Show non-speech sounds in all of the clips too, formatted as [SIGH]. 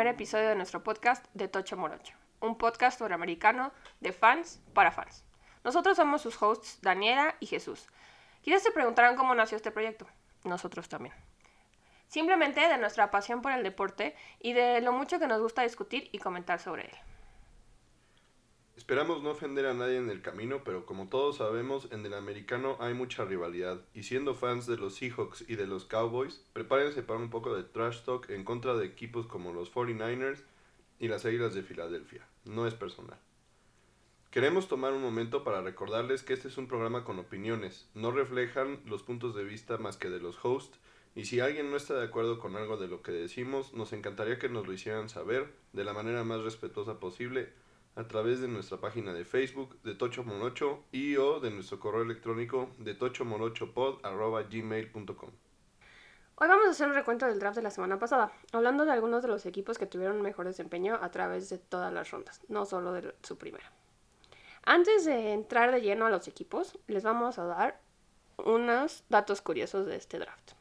Primer episodio de nuestro podcast de Tocho Morocho, un podcast sobre americano de fans para fans. Nosotros somos sus hosts Daniela y Jesús. Quizás se preguntarán cómo nació este proyecto. Nosotros también. Simplemente de nuestra pasión por el deporte y de lo mucho que nos gusta discutir y comentar sobre él. Esperamos no ofender a nadie en el camino, pero como todos sabemos, en el americano hay mucha rivalidad, y siendo fans de los Seahawks y de los Cowboys, prepárense para un poco de trash talk en contra de equipos como los 49ers y las Águilas de Filadelfia. No es personal. Queremos tomar un momento para recordarles que este es un programa con opiniones, no reflejan los puntos de vista más que de los hosts, y si alguien no está de acuerdo con algo de lo que decimos, nos encantaría que nos lo hicieran saber de la manera más respetuosa posible a través de nuestra página de Facebook de Tocho Morocho y o de nuestro correo electrónico de tochomorochopod.gmail.com. Hoy vamos a hacer un recuento del draft de la semana pasada, hablando de algunos de los equipos que tuvieron mejor desempeño a través de todas las rondas, no solo de su primera. Antes de entrar de lleno a los equipos, les vamos a dar unos datos curiosos de este draft.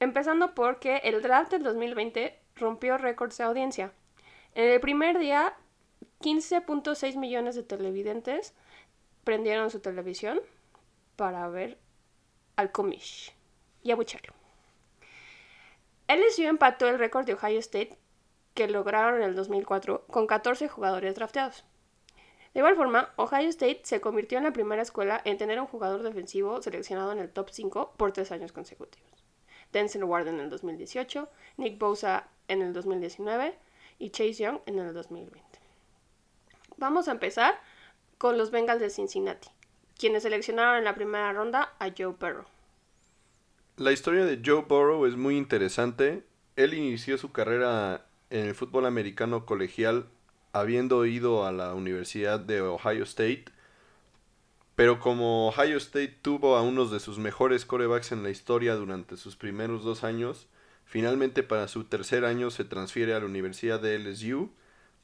Empezando porque el draft del 2020 rompió récords de audiencia. En el primer día 15.6 millones de televidentes prendieron su televisión para ver al comish y a bucharlo. LSU empató el récord de Ohio State que lograron en el 2004 con 14 jugadores drafteados. De igual forma, Ohio State se convirtió en la primera escuela en tener un jugador defensivo seleccionado en el top 5 por tres años consecutivos. Denzel Ward en el 2018, Nick Bosa en el 2019 y Chase Young en el 2020. Vamos a empezar con los Bengals de Cincinnati, quienes seleccionaron en la primera ronda a Joe Burrow. La historia de Joe Burrow es muy interesante. Él inició su carrera en el fútbol americano colegial habiendo ido a la Universidad de Ohio State. Pero como Ohio State tuvo a unos de sus mejores corebacks en la historia durante sus primeros dos años, finalmente para su tercer año se transfiere a la Universidad de LSU,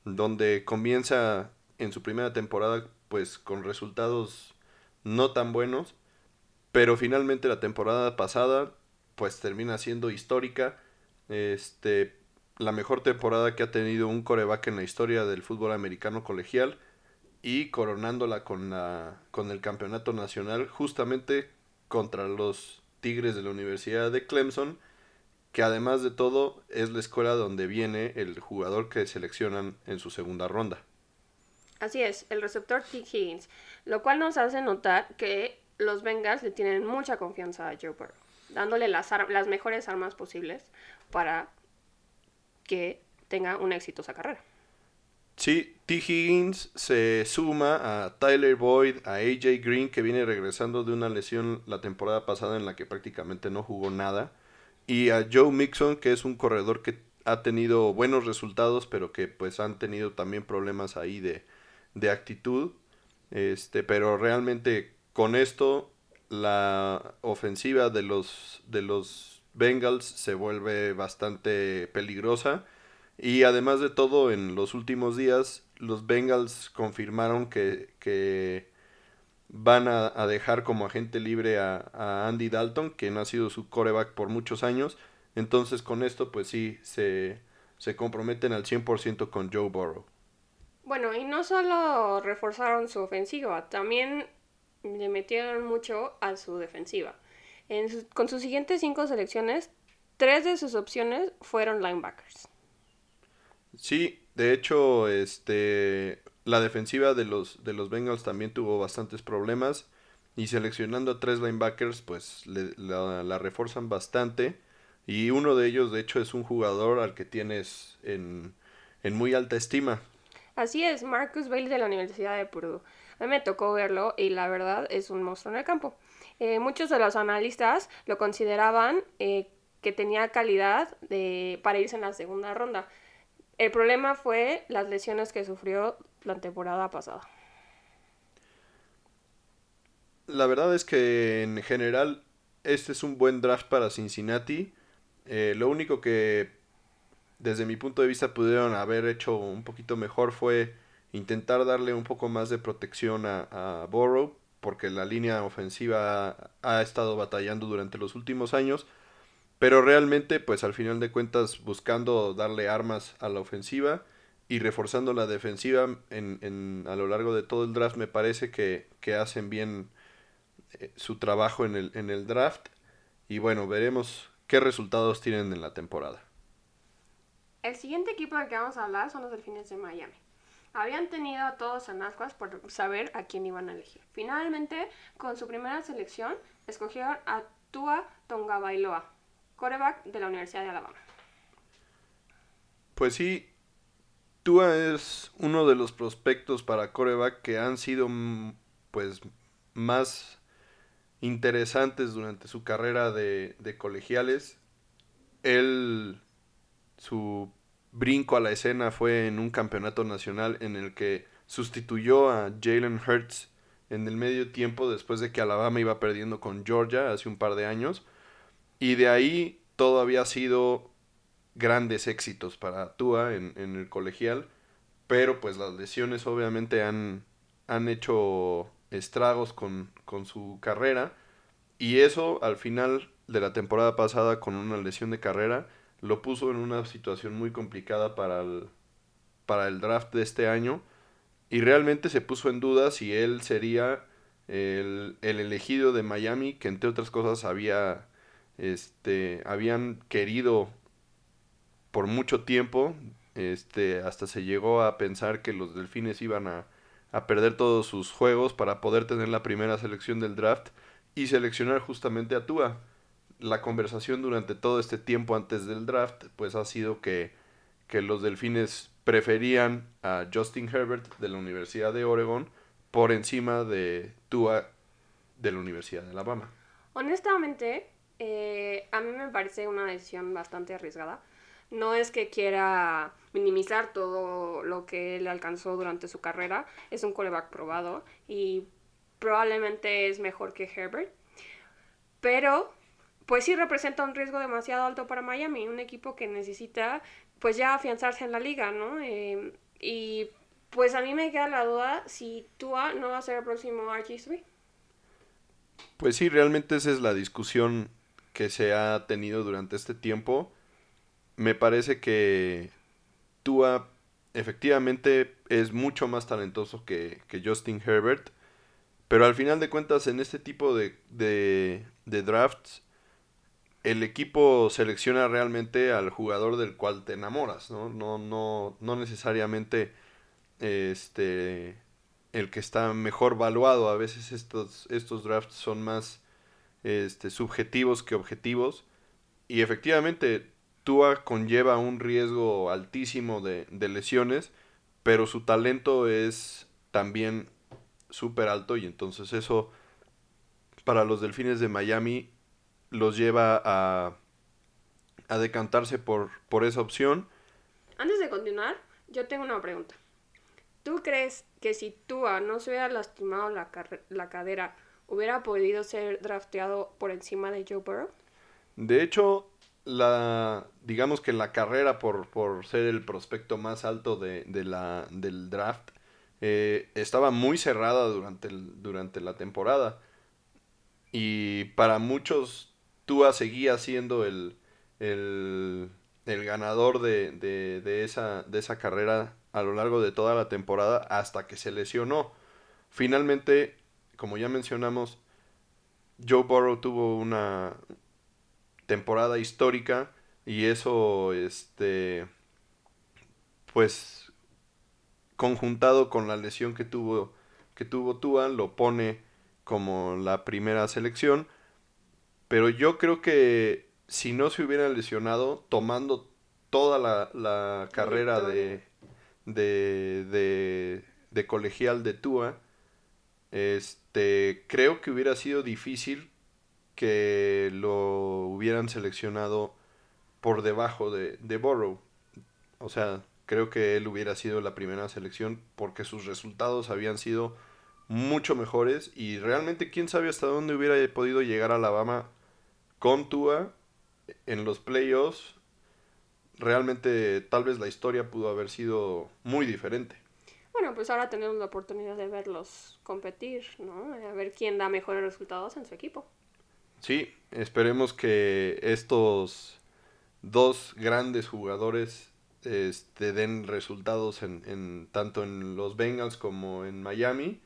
donde comienza en su primera temporada pues con resultados no tan buenos, pero finalmente la temporada pasada pues termina siendo histórica, este la mejor temporada que ha tenido un coreback en la historia del fútbol americano colegial y coronándola con la con el campeonato nacional justamente contra los Tigres de la Universidad de Clemson, que además de todo es la escuela donde viene el jugador que seleccionan en su segunda ronda. Así es, el receptor T. Higgins, lo cual nos hace notar que los Bengals le tienen mucha confianza a Joe Burrow, dándole las, las mejores armas posibles para que tenga una exitosa carrera. Sí, T. Higgins se suma a Tyler Boyd, a AJ Green, que viene regresando de una lesión la temporada pasada en la que prácticamente no jugó nada, y a Joe Mixon, que es un corredor que ha tenido buenos resultados, pero que pues han tenido también problemas ahí de, de actitud. Este, pero realmente con esto la ofensiva de los, de los Bengals se vuelve bastante peligrosa. Y además de todo, en los últimos días, los Bengals confirmaron que, que van a, dejar como agente libre a, a, Andy Dalton, quien ha sido su coreback por muchos años. Entonces con esto, pues sí, se, se comprometen al 100% con Joe Burrow. Bueno, y no solo reforzaron su ofensiva, también le metieron mucho a su defensiva. con sus siguientes cinco selecciones, tres de sus opciones fueron linebackers. Sí, de hecho, este, la defensiva de los, de los Bengals también tuvo bastantes problemas. Y seleccionando a tres linebackers, pues la, la, reforzan bastante. Y uno de ellos, de hecho, es un jugador al que tienes en, en muy alta estima. Así es, Marcus Bailey de la Universidad de Purdue. A mí me tocó verlo y la verdad es un monstruo en el campo. Eh, muchos de los analistas lo consideraban eh, que tenía calidad de, para irse en la segunda ronda. El problema fue las lesiones que sufrió la temporada pasada. La verdad es que en general este es un buen draft para Cincinnati. Eh, lo único que desde mi punto de vista pudieron haber hecho un poquito mejor fue intentar darle un poco más de protección a, a porque la línea ofensiva ha, estado batallando durante los últimos años. pero realmente pues al final de cuentas buscando darle armas a la ofensiva y reforzando la defensiva en, en, a lo largo de todo el draft me parece que, que hacen bien eh, su trabajo en el, en el draft y bueno, veremos qué resultados tienen en la temporada. El siguiente equipo del que vamos a hablar son los Delfines de Miami. Habían tenido a todos en ascuas por saber a quién iban a elegir. Finalmente, con su primera selección, escogieron a Tua Tonga Bailoa, coreback de la Universidad de Alabama. Pues sí, Tua es uno de los prospectos para coreback que han sido mm, pues más interesantes durante su carrera de, de colegiales. Él, su brinco a la escena fue en un campeonato nacional en el que sustituyó a Jalen Hurts en el medio tiempo después de que Alabama iba perdiendo con Georgia hace un par de años. Y de ahí todo había sido grandes éxitos para Tua en, en el colegial. Pero pues las lesiones obviamente han, han hecho estragos con, con su carrera. Y eso al final de la temporada pasada con una lesión de carrera lo puso en una situación muy complicada para el, para el draft de este año y realmente se puso en duda si él sería el, el, elegido de Miami que entre otras cosas había este habían querido por mucho tiempo este hasta se llegó a pensar que los delfines iban a, a perder todos sus juegos para poder tener la primera selección del draft y seleccionar justamente a Tua la conversación durante todo este tiempo antes del draft, pues ha sido que, que los delfines preferían a Justin Herbert de la Universidad de Oregon por encima de Tua de la Universidad de Alabama. Honestamente, eh, a mí me parece una decisión bastante arriesgada. No es que quiera minimizar todo lo que él alcanzó durante su carrera. Es un coreback probado y probablemente es mejor que Herbert. Pero pues sí representa un riesgo demasiado alto para Miami, un equipo que necesita pues ya afianzarse en la liga, ¿no? Eh, y pues a mí me queda la duda si Tua no va a ser el próximo RG3. Pues sí, realmente esa es la discusión que se ha tenido durante este tiempo. Me parece que Tua efectivamente es mucho más talentoso que, que Justin Herbert. Pero al final de cuentas, en este tipo de, de, de drafts, el equipo selecciona realmente al jugador del cual te enamoras, ¿no? No, no, no necesariamente este el que está mejor valuado. A veces estos, estos drafts son más este, subjetivos que objetivos. Y efectivamente, Tua conlleva un riesgo altísimo de, de lesiones, pero su talento es también súper alto y entonces eso para los Delfines de Miami los lleva a, a decantarse por, por esa opción. Antes de continuar, yo tengo una pregunta. ¿Tú crees que si Tua no se hubiera lastimado la, la cadera, hubiera podido ser drafteado por encima de Joe Burrow? De hecho, la digamos que la carrera por, por ser el prospecto más alto de, de la, del draft eh, estaba muy cerrada durante, el, durante la temporada. Y para muchos Tua seguía siendo el, el, el ganador de, de, de, esa, de esa carrera a lo largo de toda la temporada hasta que se lesionó. Finalmente, como ya mencionamos, Joe Burrow tuvo una temporada histórica y eso, este, pues, conjuntado con la lesión que tuvo, que tuvo Tua, lo pone como la primera selección pero yo creo que si no se hubiera lesionado, tomando toda la, la carrera de, de, de, de, colegial de Tua, este, creo que hubiera sido difícil que lo hubieran seleccionado por debajo de, de Borrow. O sea, creo que él hubiera sido la primera selección porque sus resultados habían sido mucho mejores y realmente quién sabe hasta dónde hubiera podido llegar Alabama con Tua en los playoffs, realmente tal vez la historia pudo haber sido muy diferente. Bueno, pues ahora tenemos la oportunidad de verlos competir, ¿no? A ver quién da mejores resultados en su equipo. Sí, esperemos que estos dos grandes jugadores este, den resultados en, en, tanto en los Bengals como en Miami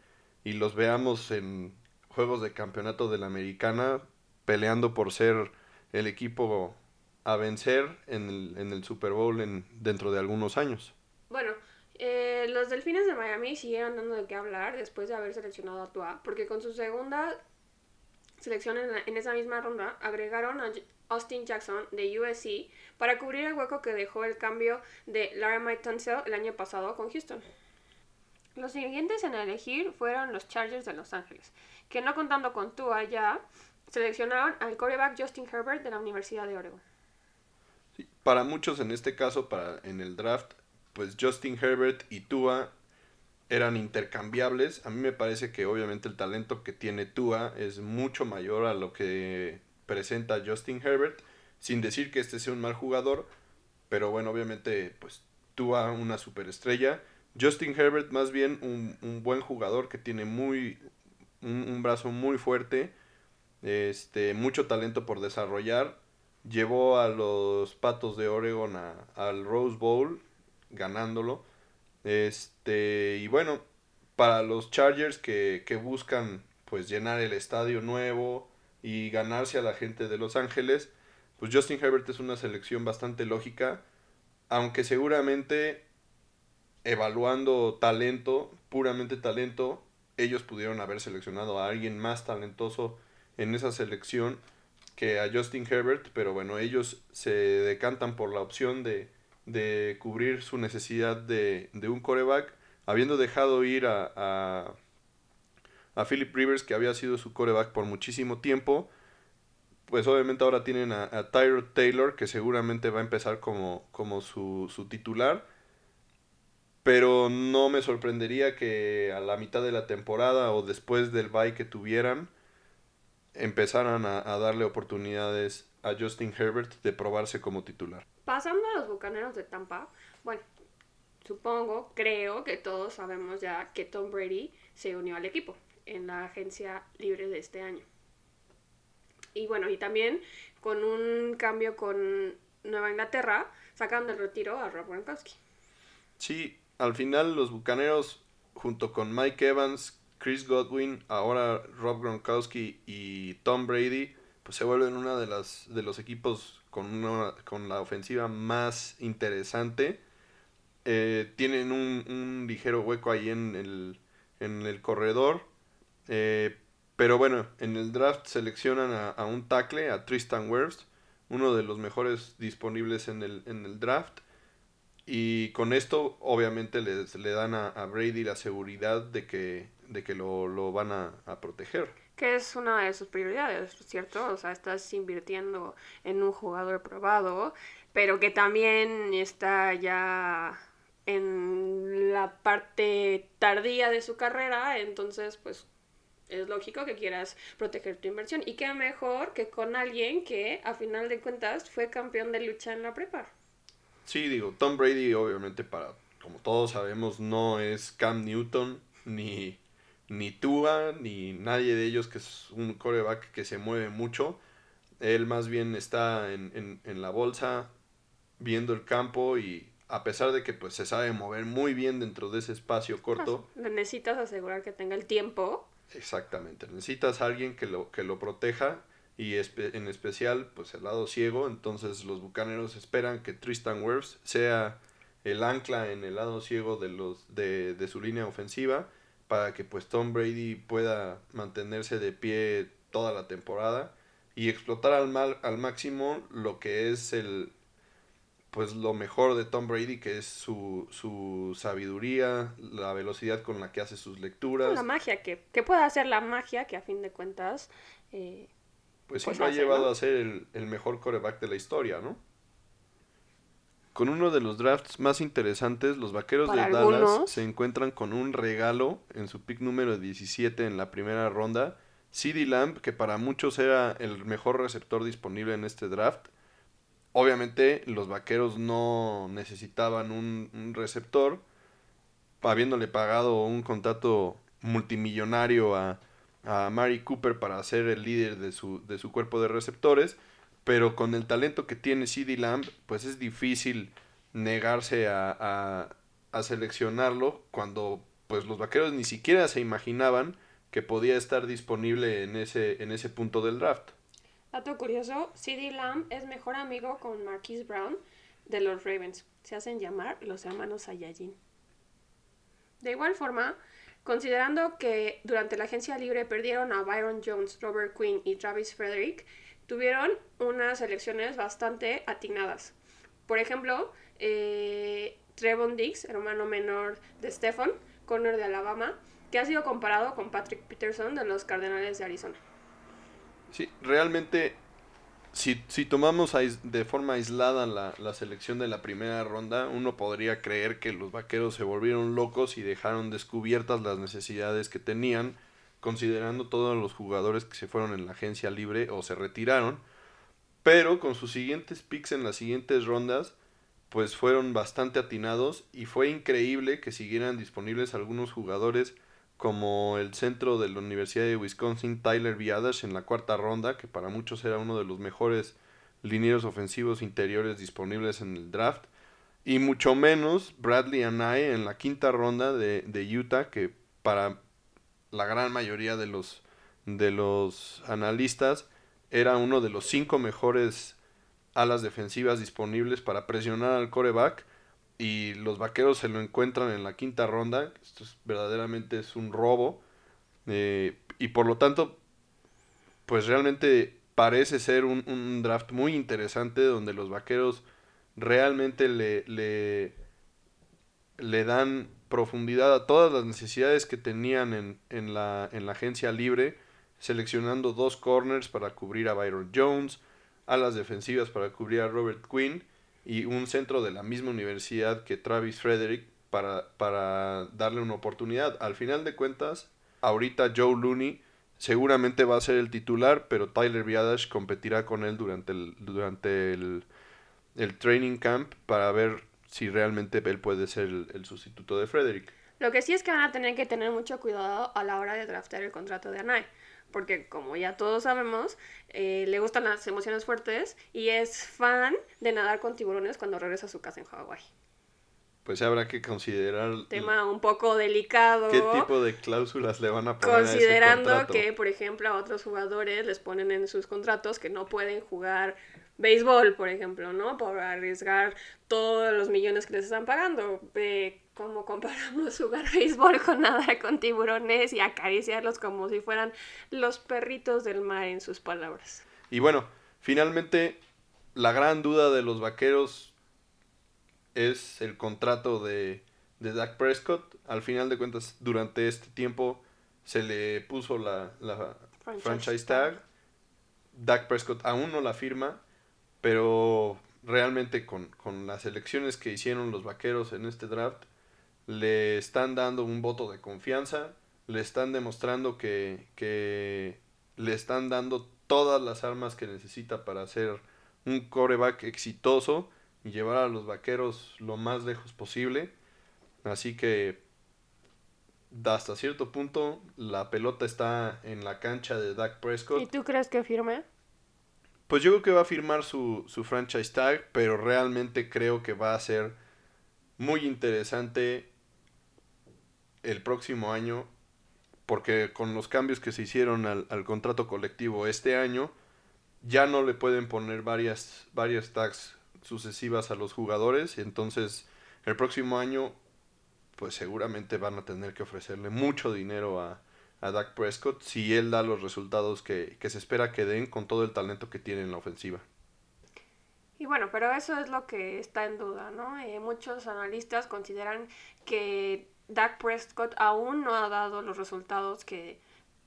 y los veamos en juegos de campeonato de la americana peleando por ser el equipo a vencer en el, en el Super Bowl en, dentro de algunos años. Bueno, eh, los Delfines de Miami siguieron dando de qué hablar después de haber seleccionado a Tua, porque con su segunda selección en, en esa misma ronda agregaron a Austin Jackson de USC para cubrir el hueco que dejó el cambio de Laramie Tunsil el año pasado con Houston. Los siguientes en elegir fueron los Chargers de Los Ángeles, que no contando con Tua ya, seleccionaron al quarterback Justin Herbert de la Universidad de Oregon. Para muchos en este caso, para en el draft, pues Justin Herbert y Tua eran intercambiables. A mí me parece que obviamente el talento que tiene Tua es mucho mayor a lo que presenta Justin Herbert, sin decir que este sea un mal jugador, pero bueno, obviamente pues Tua una superestrella Justin Herbert más bien un, un buen jugador que tiene muy un, un, brazo muy fuerte, este, mucho talento por desarrollar. Llevó a los Patos de Oregon a, al Rose Bowl ganándolo. Este, y bueno, para los Chargers que, que buscan pues llenar el estadio nuevo y ganarse a la gente de Los Ángeles, pues Justin Herbert es una selección bastante lógica, aunque seguramente evaluando talento, puramente talento, ellos pudieron haber seleccionado a alguien más talentoso en esa selección que a Justin Herbert, pero bueno, ellos se decantan por la opción de, de cubrir su necesidad de, de un coreback, habiendo dejado ir a, a, Philip Rivers, que había sido su coreback por muchísimo tiempo, pues obviamente ahora tienen a, a Tyrod Taylor, que seguramente va a empezar como, como su, su titular, pero no me sorprendería que a la mitad de la temporada o después del bye que tuvieran empezaran a, a, darle oportunidades a Justin Herbert de probarse como titular. Pasando a los Bucaneros de Tampa, bueno, supongo, creo que todos sabemos ya que Tom Brady se unió al equipo en la agencia libre de este año. Y bueno, y también con un cambio con Nueva Inglaterra, sacando del retiro a Rob Gronkowski. Sí, al final los Bucaneros, junto con Mike Evans, Chris Godwin, ahora Rob Gronkowski y Tom Brady, pues se vuelven uno de, de los equipos con, una, con la ofensiva más interesante. Eh, tienen un, un, ligero hueco ahí en el, en el corredor. Eh, pero bueno, en el draft seleccionan a, a un tackle, a Tristan Wirfs, uno de los mejores disponibles en el, en el draft. Y con esto, obviamente, les, le dan a, a, Brady la seguridad de que, de que lo, lo van a, a, proteger. Que es una de sus prioridades, ¿cierto? O sea, estás invirtiendo en un jugador probado, pero que también está ya en la parte tardía de su carrera, entonces, pues es lógico que quieras proteger tu inversión. Y qué mejor que con alguien que, a final de cuentas, fue campeón de lucha en la prepa. Sí, digo, Tom Brady obviamente para, como todos sabemos, no es Cam Newton, ni, ni Tua, ni nadie de ellos que es un coreback que se mueve mucho. Él más bien está en, en, en la bolsa, viendo el campo y a pesar de que pues se sabe mover muy bien dentro de ese espacio corto. Necesitas asegurar que tenga el tiempo. Exactamente, necesitas a alguien que lo, que lo proteja y espe en especial pues el lado ciego, entonces los bucaneros esperan que Tristan Wirfs sea el ancla en el lado ciego de los de, de, su línea ofensiva para que pues Tom Brady pueda mantenerse de pie toda la temporada y explotar al mal al máximo lo que es el pues lo mejor de Tom Brady que es su, su sabiduría, la velocidad con la que hace sus lecturas. La magia, que, que pueda hacer la magia que a fin de cuentas eh, pues, pues siempre ha llevado ¿no? a ser el, el, mejor coreback de la historia, ¿no? Con uno de los drafts más interesantes, los vaqueros Para de algunos. Dallas se encuentran con un regalo en su pick número 17 en la primera ronda. CD Lamb, que para muchos era el mejor receptor disponible en este draft. Obviamente, los vaqueros no necesitaban un, un receptor, habiéndole pagado un contrato multimillonario a, a Mari Cooper para ser el líder de su, de su cuerpo de receptores, pero con el talento que tiene CD Lamb, pues es difícil negarse a, a, seleccionarlo cuando pues los vaqueros ni siquiera se imaginaban que podía estar disponible en ese, en ese punto del draft. Dato curioso, CD Lamb es mejor amigo con Marquise Brown de los Ravens. Se hacen llamar los hermanos Saiyajin. De igual forma, considerando que durante la agencia libre perdieron a Byron Jones, Robert Quinn y Travis Frederick, tuvieron unas elecciones bastante atinadas. Por ejemplo, eh, Trevon Diggs, hermano menor de Stephen, corner de Alabama, que ha sido comparado con Patrick Peterson de los Cardenales de Arizona. Sí, realmente, si, tomamos de forma aislada la, la, selección de la primera ronda, uno podría creer que los vaqueros se volvieron locos y dejaron descubiertas las necesidades que tenían, considerando todos los jugadores que se fueron en la agencia libre o se retiraron. Pero con sus siguientes picks en las siguientes rondas, pues fueron bastante atinados y fue increíble que siguieran disponibles algunos jugadores como el centro de la Universidad de Wisconsin, Tyler Viadash, en la cuarta ronda, que para muchos era uno de los mejores linieros ofensivos interiores disponibles en el draft, y mucho menos Bradley Anae en la quinta ronda de, de Utah, que para la gran mayoría de los, de los analistas era uno de los cinco mejores alas defensivas disponibles para presionar al coreback y los vaqueros se lo encuentran en la quinta ronda. Esto es, verdaderamente es un robo. Eh, y por lo tanto, pues realmente parece ser un, draft muy interesante donde los vaqueros realmente le, le, le, dan profundidad a todas las necesidades que tenían en, en, la, en la agencia libre, seleccionando dos corners para cubrir a Byron Jones, alas defensivas para cubrir a Robert Quinn y un centro de la misma universidad que Travis Frederick para, para darle una oportunidad. Al final de cuentas, ahorita Joe Looney seguramente va a ser el titular, pero Tyler Biadash competirá con él durante el, durante el, el training camp para ver si realmente él puede ser el, sustituto de Frederick. Lo que sí es que van a tener que tener mucho cuidado a la hora de draftear el contrato de Anay porque como ya todos sabemos, eh, le gustan las emociones fuertes y es fan de nadar con tiburones cuando regresa a su casa en Hawái. Pues habrá que considerar... Tema un poco delicado. ¿Qué tipo de cláusulas le van a poner Considerando a ese que, por ejemplo, a otros jugadores les ponen en sus contratos que no pueden jugar béisbol, por ejemplo, ¿no? Por arriesgar todos los millones que les están pagando. Eh, como comparamos [LAUGHS] jugar béisbol con nadar con tiburones y acariciarlos como si fueran los perritos del mar en sus palabras. Y bueno, finalmente la gran duda de los vaqueros es el contrato de, de Dak Prescott. Al final de cuentas, durante este tiempo se le puso la, la franchise, tag. Dak Prescott aún no la firma, pero realmente con, con las elecciones que hicieron los vaqueros en este draft, le están dando un voto de confianza, le están demostrando que, que le están dando todas las armas que necesita para ser un coreback exitoso y llevar a los vaqueros lo más lejos posible. Así que hasta cierto punto la pelota está en la cancha de Dak Prescott. ¿Y tú crees que firme? Pues yo creo que va a firmar su, su franchise tag, pero realmente creo que va a ser muy interesante el próximo año, porque con los cambios que se hicieron al, contrato colectivo este año, ya no le pueden poner varias, varias tags sucesivas a los jugadores, y entonces el próximo año, pues seguramente van a tener que ofrecerle mucho dinero a, a Dak Prescott si él da los resultados que, se espera que den con todo el talento que tiene en la ofensiva. Y bueno, pero eso es lo que está en duda, ¿no? Eh, muchos analistas consideran que Dak Prescott aún no ha dado los resultados que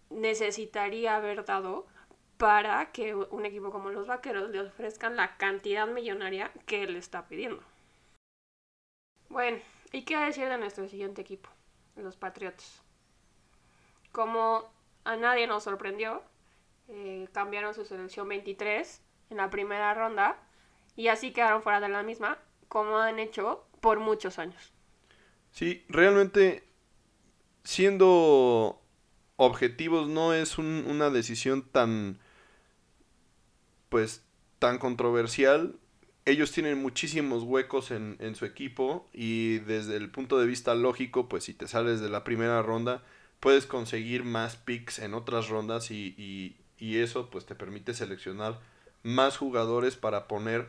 necesitaría haber dado para que un equipo como los Vaqueros le ofrezcan la cantidad millonaria que él está pidiendo. Bueno, ¿y qué decir de nuestro siguiente equipo? Los Patriots. Como a nadie nos sorprendió, eh, cambiaron su selección 23 en la primera ronda y así quedaron fuera de la misma, como han hecho por muchos años. Sí, realmente siendo objetivos no es una decisión tan, pues, tan controversial. Ellos tienen muchísimos huecos en, en, su equipo y desde el punto de vista lógico, pues si te sales de la primera ronda, puedes conseguir más picks en otras rondas y, y, y eso pues te permite seleccionar más jugadores para poner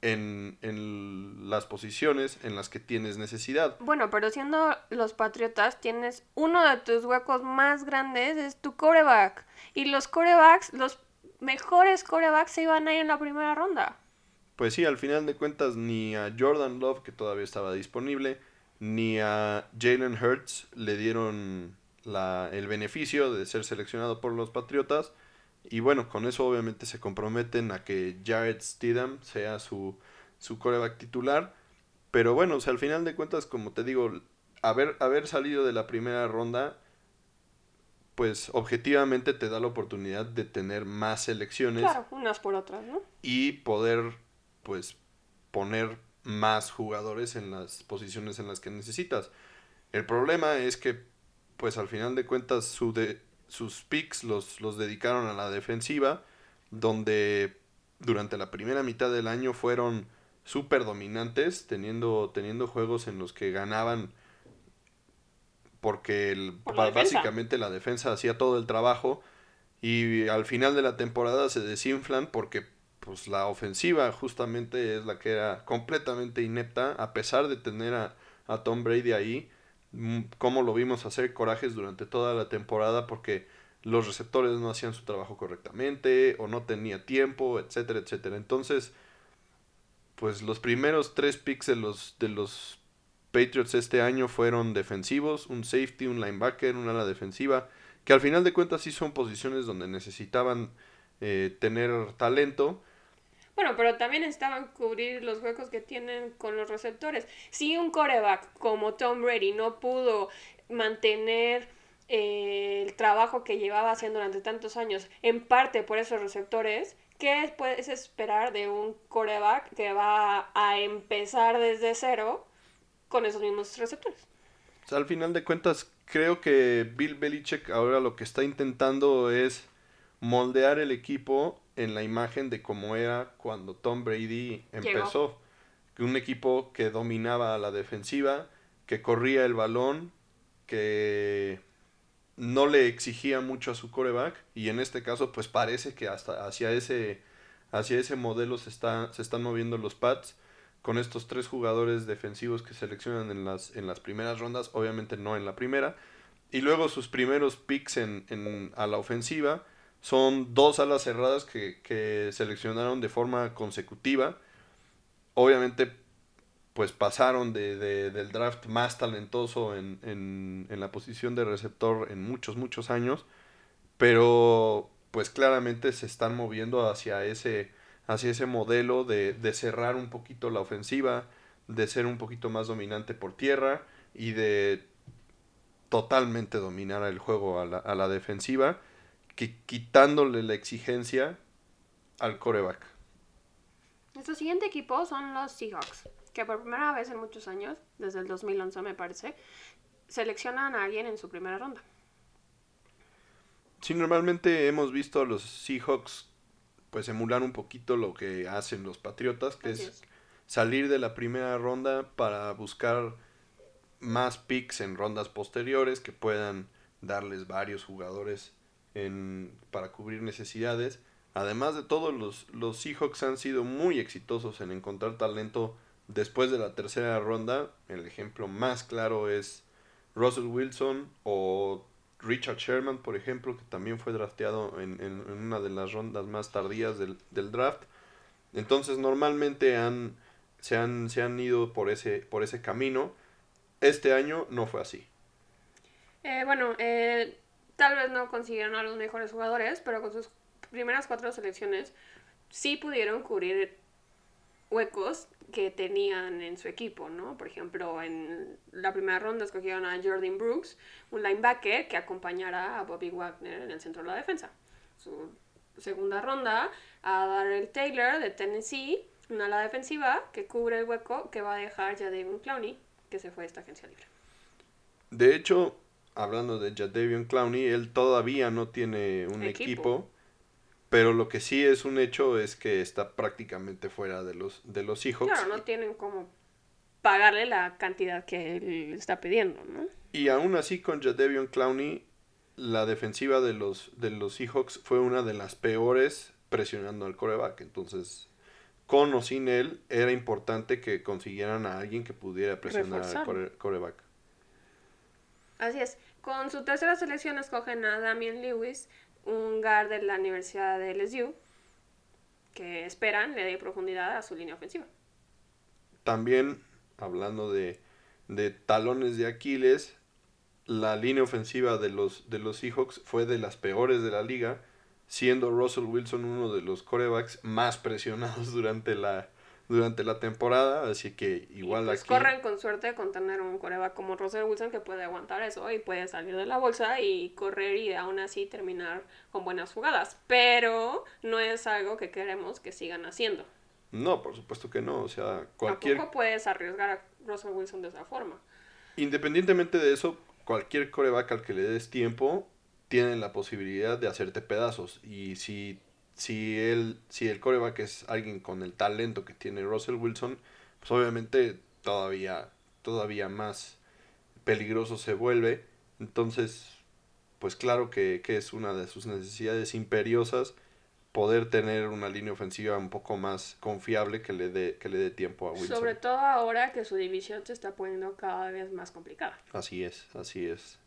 en, en, las posiciones en las que tienes necesidad. Bueno, pero siendo los Patriotas, tienes uno de tus huecos más grandes, es tu coreback. Y los corebacks, los mejores corebacks se iban a ir en la primera ronda. Pues sí, al final de cuentas, ni a Jordan Love, que todavía estaba disponible, ni a Jalen Hurts le dieron la, el beneficio de ser seleccionado por los Patriotas. Y bueno, con eso obviamente se comprometen a que Jared Stidham sea su, su coreback titular. Pero bueno, o sea, al final de cuentas, como te digo, haber, haber salido de la primera ronda, pues objetivamente te da la oportunidad de tener más selecciones. Claro, unas por otras, ¿no? Y poder, pues, poner más jugadores en las posiciones en las que necesitas. El problema es que, pues al final de cuentas, su, de, sus picks los, los dedicaron a la defensiva, donde durante la primera mitad del año fueron súper dominantes, teniendo, teniendo juegos en los que ganaban porque el, la básicamente la defensa hacía todo el trabajo y al final de la temporada se desinflan porque pues la ofensiva justamente es la que era completamente inepta a pesar de tener a, a Tom Brady ahí Mm, cómo lo vimos hacer corajes durante toda la temporada porque los receptores no hacían su trabajo correctamente o no tenía tiempo, etcétera, etcétera. Entonces, pues los primeros tres picks de los, de los Patriots este año fueron defensivos, un safety, un linebacker, una ala defensiva, que al final de cuentas sí son posiciones donde necesitaban eh, tener talento bueno, pero también estaban cubrir los huecos que tienen con los receptores. Si un coreback como Tom Brady no pudo mantener eh, el trabajo que llevaba haciendo durante tantos años, en parte por esos receptores, ¿qué puedes esperar de un coreback que va a empezar desde cero con esos mismos receptores? al final de cuentas, creo que Bill Belichick ahora lo que está intentando es moldear el equipo en la imagen de cómo era cuando Tom Brady empezó. Un equipo que dominaba a la defensiva, que corría el balón, que no le exigía mucho a su coreback y en este caso pues parece que hasta hacia ese hacia ese modelo se está se están moviendo los Pats con estos tres jugadores defensivos que seleccionan en las en las primeras rondas obviamente no en la primera y luego sus primeros picks en, en a la ofensiva son dos alas cerradas que, seleccionaron de forma consecutiva. Obviamente, pues pasaron de, del draft más talentoso en, en, la posición de receptor en muchos, muchos años. Pero, pues claramente se están moviendo hacia ese, hacia ese modelo de, de cerrar un poquito la ofensiva, de ser un poquito más dominante por tierra y de totalmente dominar el juego a la, a la defensiva que quitándole la exigencia al coreback. Nuestro siguiente equipo son los Seahawks, que por primera vez en muchos años, desde el 2011 me parece, seleccionan a alguien en su primera ronda. Sí, normalmente hemos visto a los Seahawks pues emular un poquito lo que hacen los Patriotas, que es, salir de la primera ronda para buscar más picks en rondas posteriores que puedan darles varios jugadores para cubrir necesidades. Además de todo, los, los Seahawks han sido muy exitosos en encontrar talento después de la tercera ronda. El ejemplo más claro es Russell Wilson o Richard Sherman, por ejemplo, que también fue drafteado en, una de las rondas más tardías del, draft. Entonces normalmente han, se, han, se han ido por ese, por ese camino. Este año no fue así. Eh, bueno, eh, Tal vez no consiguieron a los mejores jugadores, pero con sus primeras cuatro selecciones sí pudieron cubrir huecos que tenían en su equipo, ¿no? Por ejemplo, en la primera ronda escogieron a Jordan Brooks, un linebacker que acompañará a Bobby Wagner en el centro de la defensa. Su segunda ronda a Darrell Taylor de Tennessee, una ala defensiva que cubre el hueco que va a dejar ya David Clowney, que se fue a esta agencia libre. De hecho, hablando de Jadavion Clowney, él todavía no tiene un Equipo. equipo. pero lo que sí es un hecho es que está prácticamente fuera de los, de los Seahawks. Claro, no tienen como pagarle la cantidad que él está pidiendo, ¿no? Y aún así con Jadavion Clowney, la defensiva de los, de los Seahawks fue una de las peores presionando al coreback. Entonces, con o sin él, era importante que consiguieran a alguien que pudiera presionar al core- coreback. Así es. Con su tercera selección escogen a Damian Lewis, un guard de la Universidad de LSU, que esperan le dé profundidad a su línea ofensiva. También, hablando de, de talones de Aquiles, la línea ofensiva de los, de los Seahawks fue de las peores de la liga, siendo Russell Wilson uno de los corebacks más presionados [LAUGHS] durante la, durante la temporada, así que igual pues aquí... corren con suerte con tener un coreback como Russell Wilson que puede aguantar eso y puede salir de la bolsa y correr y aún así terminar con buenas jugadas. Pero no es algo que queremos que sigan haciendo. No, por supuesto que no, o sea, cualquier... Tampoco puedes arriesgar a Russell Wilson de esa forma. Independientemente de eso, cualquier coreback al que le des tiempo tiene la posibilidad de hacerte pedazos. Y si, si, él, si el coreback es alguien con el talento que tiene Russell Wilson, pues obviamente todavía, todavía más peligroso se vuelve. Entonces, pues claro que, que es una de sus necesidades imperiosas poder tener una línea ofensiva un poco más confiable que le dé, que le dé tiempo a Wilson. Sobre todo ahora que su división se está poniendo cada vez más complicada. Así es, así es.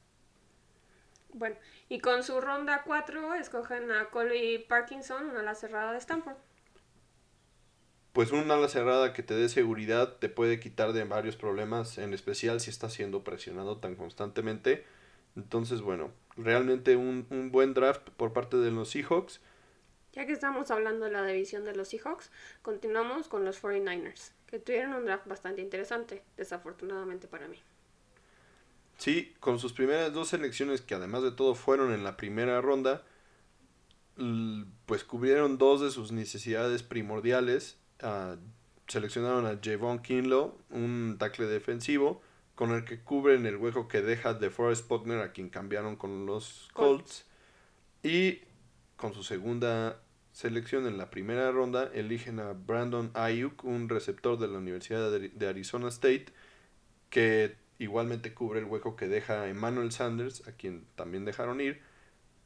Bueno, y con su ronda 4 escogen a Colby Parkinson, una ala cerrada de Stanford. pues un ala cerrada que te dé seguridad te puede quitar de varios problemas, en especial si está siendo presionado tan constantemente. Entonces, bueno, realmente un, un buen draft por parte de los Seahawks. Ya que estamos hablando de la división de los Seahawks, continuamos con los 49ers, que tuvieron un draft bastante interesante, desafortunadamente para mí. Sí, con sus primeras dos selecciones, que además de todo fueron en la primera ronda, pues cubrieron dos de sus necesidades primordiales. Ah, seleccionaron a Javon Kinlo, un tackle defensivo, con el que cubren el hueco que deja de Forrest Buckner, a quien cambiaron con los Colts. Y con su segunda selección en la primera ronda, eligen a Brandon Ayuk, un receptor de la Universidad de Arizona State, que igualmente cubre el hueco que deja Emmanuel Sanders, a quien también dejaron ir,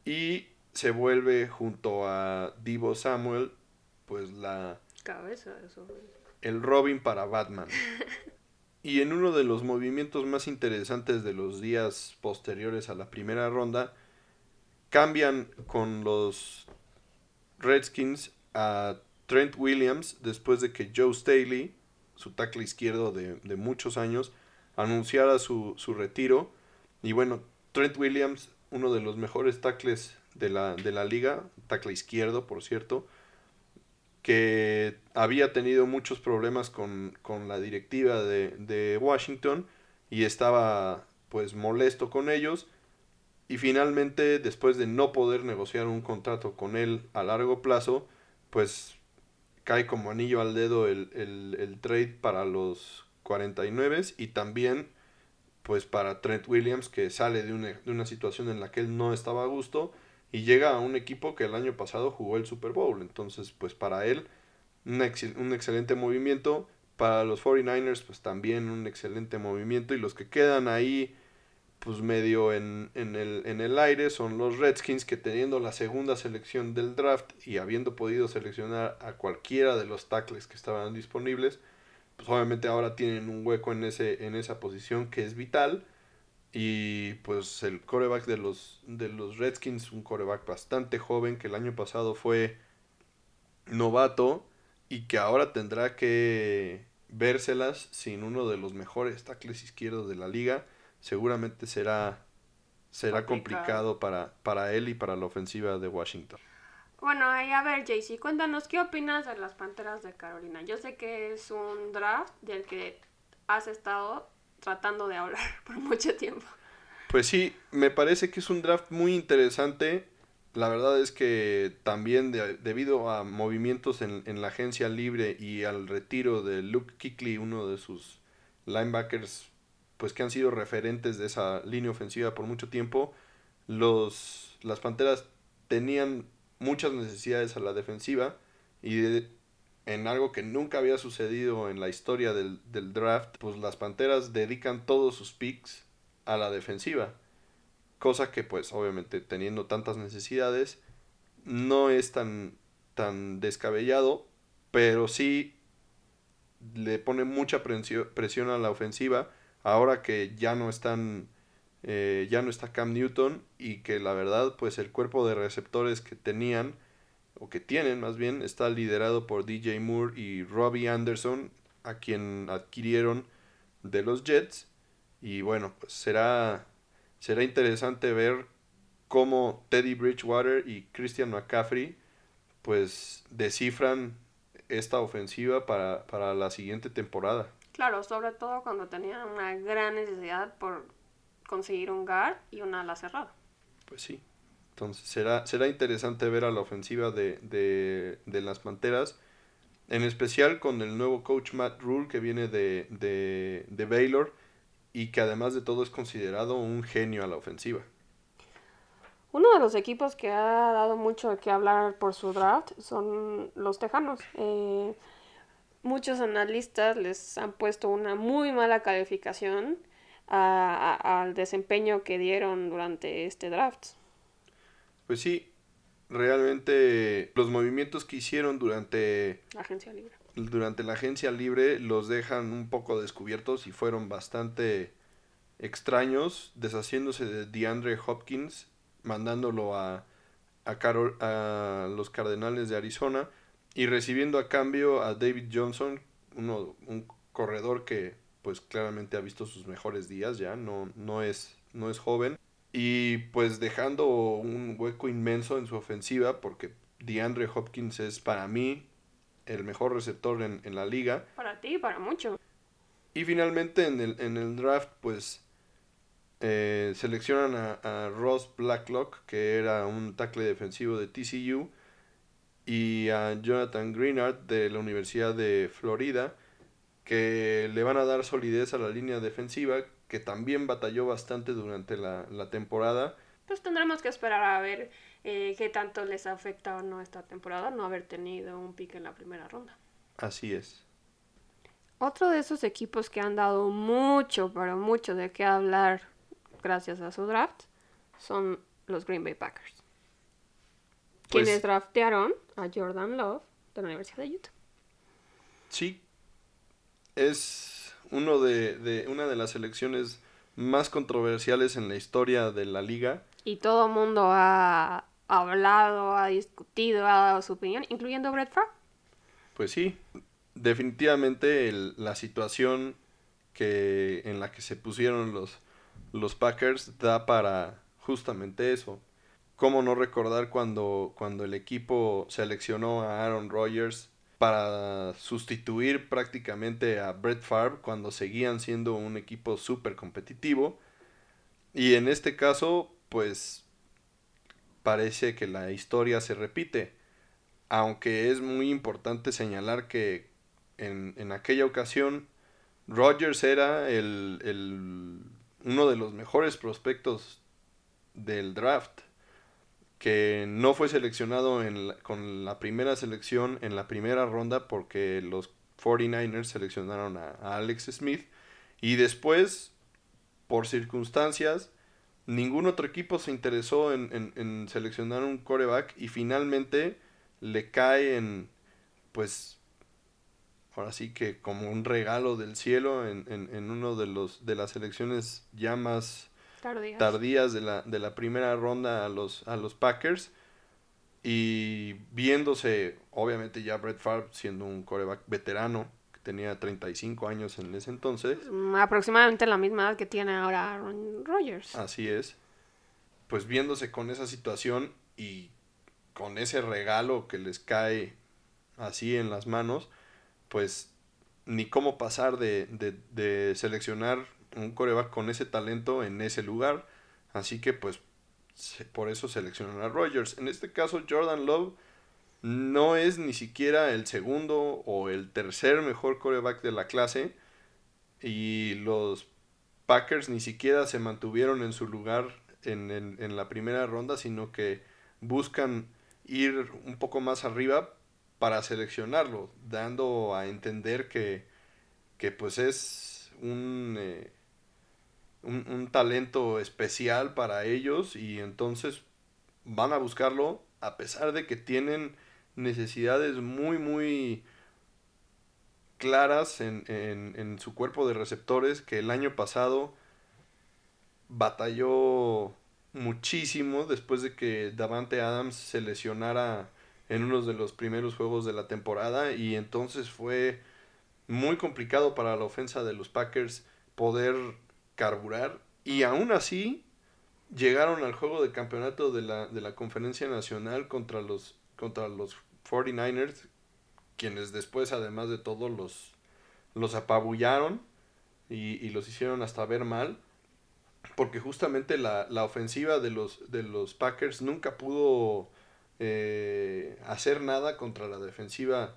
y se vuelve junto a Divo Samuel, pues la Cabeza, eso. el Robin para Batman. [LAUGHS] Y en uno de los movimientos más interesantes de los días posteriores a la primera ronda, cambian con los Redskins a Trent Williams después de que Joe Staley, su tackle izquierdo de, de muchos años, anunciara su, su retiro. Y bueno, Trent Williams, uno de los mejores tackles de la, de la liga, tackle izquierdo, por cierto, que había tenido muchos problemas con, con la directiva de, de Washington y estaba pues molesto con ellos y finalmente después de no poder negociar un contrato con él a largo plazo pues cae como anillo al dedo el, el, el trade para los 49 y también pues para Trent Williams que sale de una, de una situación en la que él no estaba a gusto y llega a un equipo que el año pasado jugó el Super Bowl. Entonces, pues para él, un, un excelente movimiento. Para los 49ers, pues también un excelente movimiento. Y los que quedan ahí, pues medio en, en, el, en el aire, son los Redskins, que teniendo la segunda selección del draft y habiendo podido seleccionar a cualquiera de los tackles que estaban disponibles, pues obviamente ahora tienen un hueco en, ese, en esa posición que es vital. Y pues el coreback de los, de los Redskins, un coreback bastante joven que el año pasado fue novato y que ahora tendrá que vérselas sin uno de los mejores tackles izquierdos de la liga. Seguramente será, será Complicado. complicado para, para él y para la ofensiva de Washington. Bueno, y a ver, Jaycee, cuéntanos, ¿qué opinas de las Panteras de Carolina? Yo sé que es un draft del que has estado tratando de hablar [LAUGHS] por mucho tiempo. Pues sí, me parece que es un draft muy interesante. La verdad es que también de- debido a movimientos en, en la agencia libre y al retiro de Luke Kuechly, uno de sus linebackers pues que han sido referentes de esa línea ofensiva por mucho tiempo, los, las Panteras tenían muchas necesidades a la defensiva y en algo que nunca había sucedido en la historia del, del, draft, pues las Panteras dedican todos sus picks a la defensiva. Cosa que pues obviamente teniendo tantas necesidades no es tan, tan descabellado, pero sí le pone mucha presión a la ofensiva ahora que ya no están eh, ya no está Cam Newton y que la verdad pues el cuerpo de receptores que tenían o que tienen más bien está liderado por DJ Moore y Robbie Anderson a quien adquirieron de los Jets y bueno pues será será interesante ver cómo Teddy Bridgewater y Christian McCaffrey pues descifran esta ofensiva para, para la siguiente temporada. Claro, sobre todo cuando tenían una gran necesidad por conseguir un guard y una ala cerrada. Pues sí. Entonces será, será interesante ver a la ofensiva de, de, de las Panteras. En especial con el nuevo coach Matt Rule que viene de, de, de Baylor y que además de todo es considerado un genio a la ofensiva. Uno de los equipos que ha dado mucho de qué hablar por su draft son los Tejanos. Eh, muchos analistas les han puesto una muy mala calificación al desempeño que dieron durante este draft. Pues sí, realmente los movimientos que hicieron durante la agencia libre. Durante la agencia libre los dejan un poco descubiertos y fueron bastante extraños, deshaciéndose de DeAndre Hopkins, mandándolo a, a, Carol, a los Cardenales de Arizona y recibiendo a cambio a David Johnson, uno, un corredor que pues claramente ha visto sus mejores días ya, no, no, es, no es joven. Y pues dejando un hueco inmenso en su ofensiva, porque DeAndre Hopkins es para mí el mejor receptor en, la liga. Para ti, para mucho. Y finalmente en el, en el draft, pues eh, seleccionan a, a, Ross Blacklock, que era un tackle defensivo de TCU, y a Jonathan Greenard de la Universidad de Florida que le van a dar solidez a la línea defensiva, que también batalló bastante durante la, temporada. Pues tendremos que esperar a ver eh, qué tanto les afecta o no esta temporada no haber tenido un pick en la primera ronda. Así es. Otro de esos equipos que han dado mucho, pero mucho de qué hablar gracias a su draft son los Green Bay Packers. Pues quienes draftearon a Jordan Love de la Universidad de Utah. Sí, es uno de, una de las selecciones más controversiales en la historia de la liga. Y todo el mundo ha hablado, ha discutido, ha dado su opinión, incluyendo Brett Favre. Pues sí, definitivamente la situación que en la que se pusieron los, los Packers da para justamente eso. ¿Cómo no recordar cuando, cuando el equipo seleccionó a Aaron Rodgers para sustituir prácticamente a Brett Favre cuando seguían siendo un equipo súper competitivo. Y en este caso, pues parece que la historia se repite. Aunque es muy importante señalar que en, en aquella ocasión Rogers era el, el, uno de los mejores prospectos del draft que no fue seleccionado en con la primera selección en la primera ronda porque los 49ers seleccionaron a, Alex Smith. Y después, por circunstancias, ningún otro equipo se interesó en, en, seleccionar un coreback y finalmente le cae en, pues, ahora sí que como un regalo del cielo en, en uno de los de las selecciones ya más tardías, de, la, de la primera ronda a los, a los Packers. Y viéndose, obviamente ya Brett Favre siendo un coreback veterano, que tenía 35 años en ese entonces. Aproximadamente la misma edad que tiene ahora Aaron Rodgers. Así es. Pues viéndose con esa situación y con ese regalo que les cae así en las manos, pues ni cómo pasar de, de, de seleccionar un coreback con ese talento en ese lugar. Así que pues por eso seleccionan a Rogers. En este caso Jordan Love no es ni siquiera el segundo o el tercer mejor coreback de la clase. Y los Packers ni siquiera se mantuvieron en su lugar en, en, la primera ronda, sino que buscan ir un poco más arriba para seleccionarlo, dando a entender que, que pues es un, eh, un, un, talento especial para ellos y entonces van a buscarlo a pesar de que tienen necesidades muy muy claras en, en, en su cuerpo de receptores que el año pasado batalló muchísimo después de que Davante Adams se lesionara en uno de los primeros juegos de la temporada y entonces fue muy complicado para la ofensa de los Packers poder carburar y aún así llegaron al juego de campeonato de la, de la conferencia nacional contra los, contra los 49ers quienes después además de todo los, los apabullaron y, y los hicieron hasta ver mal porque justamente la, la ofensiva de los, de los Packers nunca pudo eh, hacer nada contra la defensiva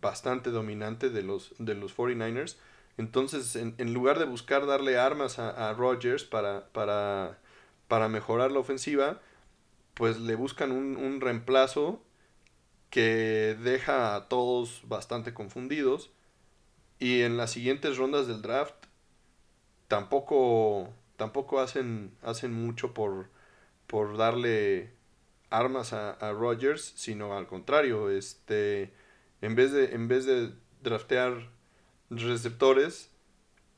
bastante dominante de los, de los 49ers. Entonces, en, en lugar de buscar darle armas a, a Rodgers para, para, para, mejorar la ofensiva, pues le buscan un, un, reemplazo que deja a todos bastante confundidos. Y en las siguientes rondas del draft tampoco, tampoco hacen, hacen mucho por, por darle armas a, a Rodgers, sino al contrario, este, en vez de, en vez de draftear receptores,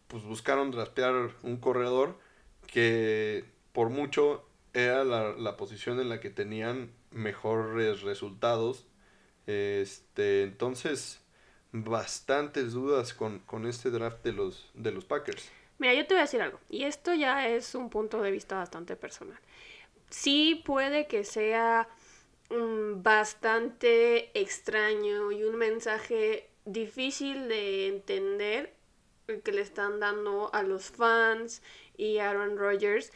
pues buscaron draftear un corredor que por mucho era la, la posición en la que tenían mejores resultados. Este, entonces, bastantes dudas con, con este draft de los, de los Packers. Mira, yo te voy a decir algo, y esto ya es un punto de vista bastante personal sí puede que sea um, bastante extraño y un mensaje difícil de entender que le están dando a los fans y a Aaron Rodgers.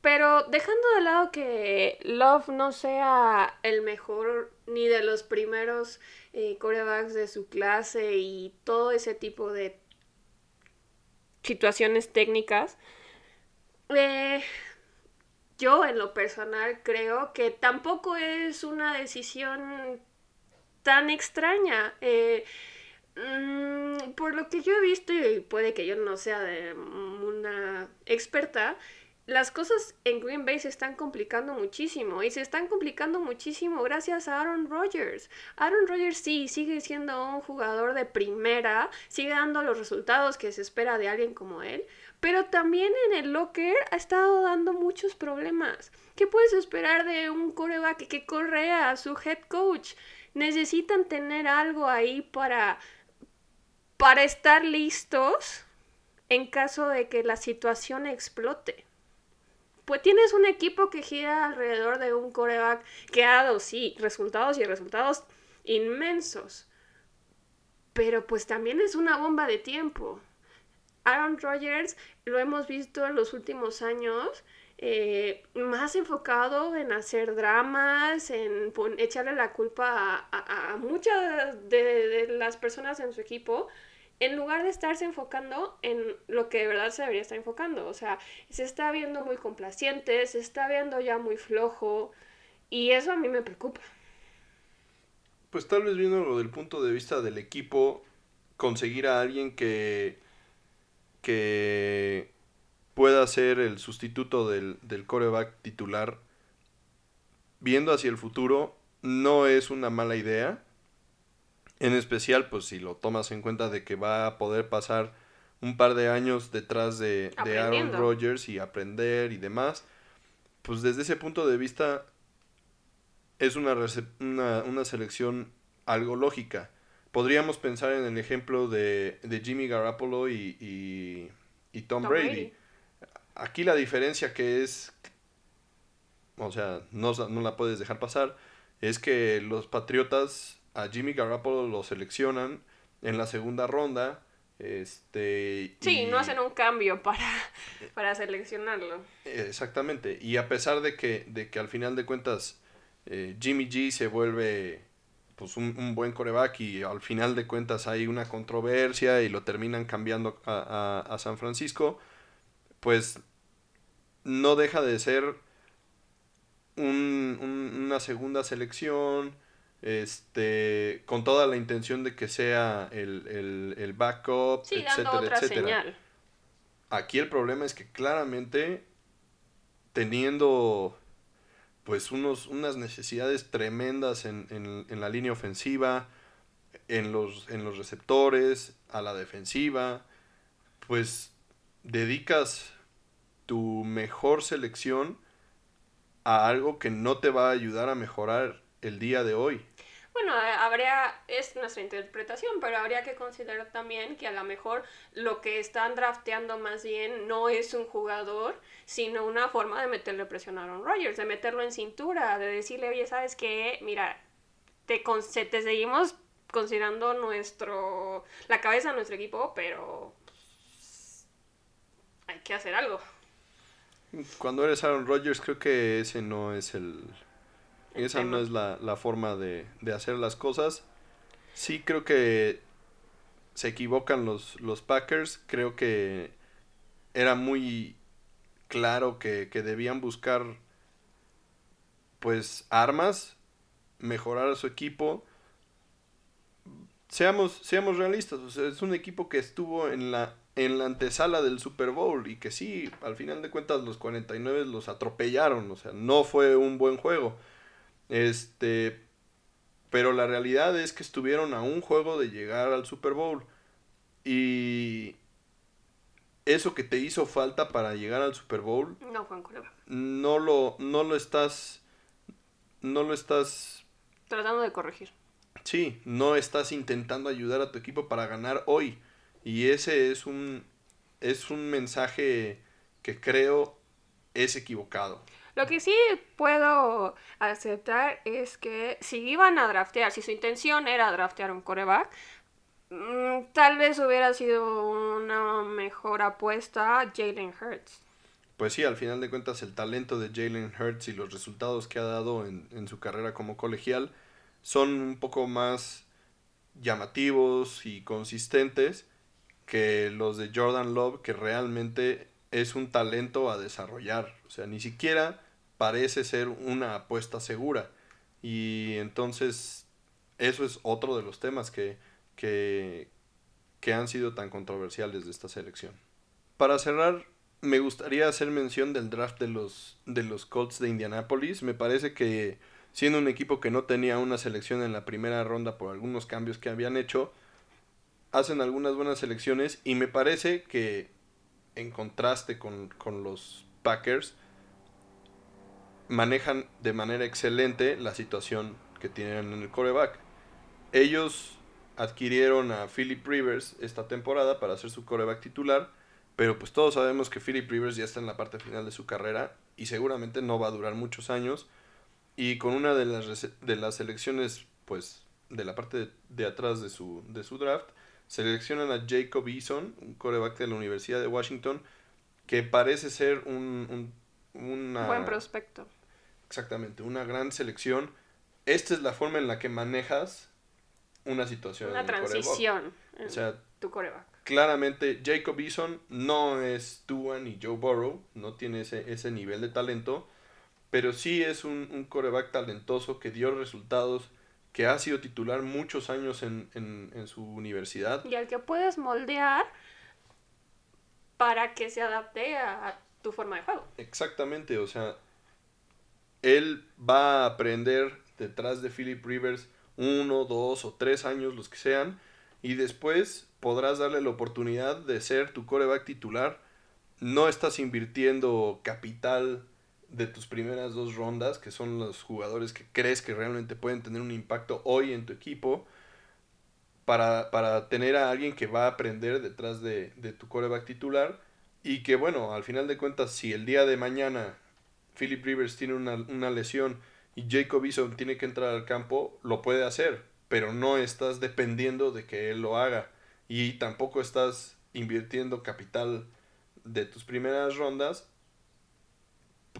Pero dejando de lado que Love no sea el mejor ni de los primeros eh, corebacks de su clase y todo ese tipo de situaciones técnicas, eh, yo en lo personal creo que tampoco es una decisión tan extraña. Eh, mm, por lo que yo he visto, y puede que yo no sea de una experta, las cosas en Green Bay se están complicando muchísimo y se están complicando muchísimo gracias a Aaron Rodgers. Aaron Rodgers sí sigue siendo un jugador de primera, sigue dando los resultados que se espera de alguien como él, pero también en el locker ha estado dando muchos problemas. ¿Qué puedes esperar de un coreback que corre a su head coach? Necesitan tener algo ahí para para estar listos en caso de que la situación explote pues tienes un equipo que gira alrededor de un coreback que ha dado, sí, resultados y resultados inmensos. Pero pues también es una bomba de tiempo. Aaron Rodgers lo hemos visto en los últimos años eh, más enfocado en hacer dramas, en echarle la culpa a, muchas de, de, las personas en su equipo en lugar de estarse enfocando en lo que de verdad se debería estar enfocando. O sea, se está viendo muy complaciente, se está viendo ya muy flojo y eso a mí me preocupa. Pues tal vez viéndolo del punto de vista del equipo, conseguir a alguien que, que pueda ser el sustituto del, del coreback titular, viendo hacia el futuro, no es una mala idea en especial, pues si lo tomas en cuenta de que va a poder pasar un par de años detrás de, de Aaron Rodgers y aprender y demás, pues desde ese punto de vista es una, una, una selección algo lógica. Podríamos pensar en el ejemplo de, de Jimmy Garoppolo y, y, y Tom, Tom Brady. Brady. Aquí la diferencia que es, o sea, no, no la puedes dejar pasar, es que los Patriotas a Jimmy Garoppolo lo seleccionan en la segunda ronda. Este, sí, y... no hacen un cambio para, [LAUGHS] para seleccionarlo. Exactamente. Y a pesar de que, de que al final de cuentas eh, Jimmy G se vuelve pues un, buen coreback y al final de cuentas hay una controversia y lo terminan cambiando a, San Francisco, pues no deja de ser una segunda selección, este, con toda la intención de que sea el, el, backup, etcétera, etcétera. Aquí el problema es que claramente teniendo pues unos, unas necesidades tremendas en, en, la línea ofensiva, en los, en los receptores, a la defensiva, pues dedicas tu mejor selección a algo que no te va a ayudar a mejorar el día de hoy. Bueno, eh, habría, es nuestra interpretación, pero habría que considerar también que a lo mejor lo que están drafteando más bien no es un jugador, sino una forma de meterle presión a Aaron Rodgers, de meterlo en cintura, de decirle, oye, ¿sabes qué? Mira, te, te seguimos considerando nuestro, la cabeza de nuestro equipo, pero hay que hacer algo. Cuando eres Aaron Rodgers, creo que ese no es el, esa no es la, forma de, hacer las cosas. Sí creo que se equivocan los, los Packers. Creo que era muy claro que, debían buscar pues armas, mejorar a su equipo. Seamos, seamos realistas, es un equipo que estuvo en la, en la antesala del Super Bowl y que sí, al final de cuentas los 49 los atropellaron, o sea, no fue un buen juego. Este, pero la realidad es que estuvieron a un juego de llegar al Super Bowl. Y eso que te hizo falta para llegar al Super Bowl. No fue No lo, no lo estás. No lo estás. Tratando de corregir. Sí, no estás intentando ayudar a tu equipo para ganar hoy. Y ese es un. Es un mensaje que creo es equivocado. Lo que sí puedo aceptar es que si iban a draftear, si su intención era draftear un coreback, mm, tal vez hubiera sido una mejor apuesta Jalen Hurts. Pues sí, al final de cuentas el talento de Jalen Hurts y los resultados que ha dado en, en su carrera como colegial son un poco más llamativos y consistentes que los de Jordan Love, que realmente es un talento a desarrollar. O sea, ni siquiera parece ser una apuesta segura. Y entonces eso es otro de los temas que, que, han sido tan controversiales de esta selección. Para cerrar, me gustaría hacer mención del draft de los, de los Colts de Indianapolis. Me parece que siendo un equipo que no tenía una selección en la primera ronda por algunos cambios que habían hecho, hacen algunas buenas selecciones y me parece que en contraste con, con los Packers, manejan de manera excelente la situación que tienen en el coreback. Ellos adquirieron a Philip Rivers esta temporada para ser su coreback titular, pero pues todos sabemos que Philip Rivers ya está en la parte final de su carrera y seguramente no va a durar muchos años. Y con una de las, de las selecciones, pues, de la parte de, atrás de su, de su draft, seleccionan a Jacob Eason, un coreback de la Universidad de Washington, que parece ser un, un buen prospecto. Exactamente, una gran selección. Esta es la forma en la que manejas una situación. Una transición. o sea, tu coreback. Claramente, Jacob Eason no es Tua ni Joe Burrow, no tiene ese, ese nivel de talento, pero sí es un, un coreback talentoso que dio resultados, que ha sido titular muchos años en, en, en su universidad. Y al que puedes moldear para que se adapte a tu forma de juego. Exactamente, o sea, él va a aprender detrás de Philip Rivers uno, dos o tres años, los que sean, y después podrás darle la oportunidad de ser tu coreback titular. No estás invirtiendo capital de tus primeras dos rondas, que son los jugadores que crees que realmente pueden tener un impacto hoy en tu equipo, para, para tener a alguien que va a aprender detrás de, de tu coreback titular. Y que bueno, al final de cuentas, si el día de mañana Philip Rivers tiene una, lesión y Jacob Eason tiene que entrar al campo, lo puede hacer, pero no estás dependiendo de que él lo haga y tampoco estás invirtiendo capital de tus primeras rondas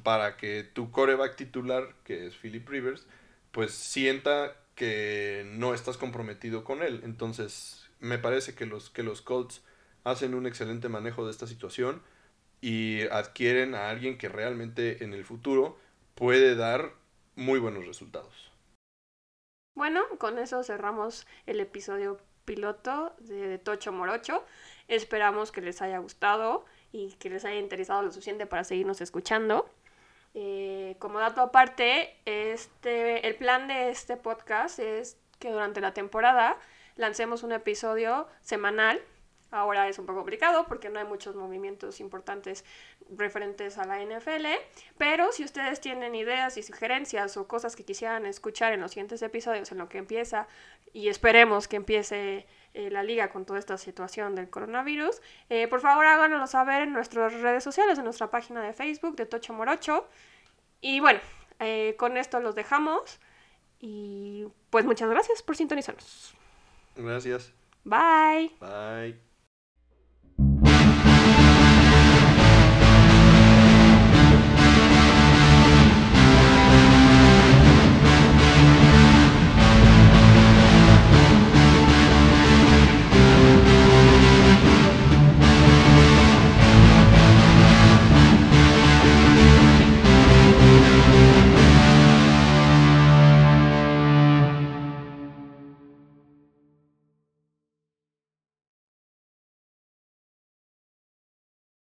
para que tu coreback titular, que es Philip Rivers, pues sienta que no estás comprometido con él. Entonces, me parece que los, que los Colts hacen un excelente manejo de esta situación y adquieren a alguien que realmente en el futuro puede dar muy buenos resultados. Bueno, con eso cerramos el episodio piloto de Tocho Morocho. Esperamos que les haya gustado y que les haya interesado lo suficiente para seguirnos escuchando. Eh, como dato aparte, este, el plan de este podcast es que durante la temporada lancemos un episodio semanal. Ahora es un poco complicado porque no hay muchos movimientos importantes referentes a la NFL, pero si ustedes tienen ideas y sugerencias o cosas que quisieran escuchar en los siguientes episodios en lo que empieza y esperemos que empiece eh, la liga con toda esta situación del coronavirus, eh, por favor háganoslo saber en nuestras redes sociales, en nuestra página de Facebook de Tocho Morocho. Y bueno, eh, con esto los dejamos y pues muchas gracias por sintonizarnos. Gracias. Bye. Bye.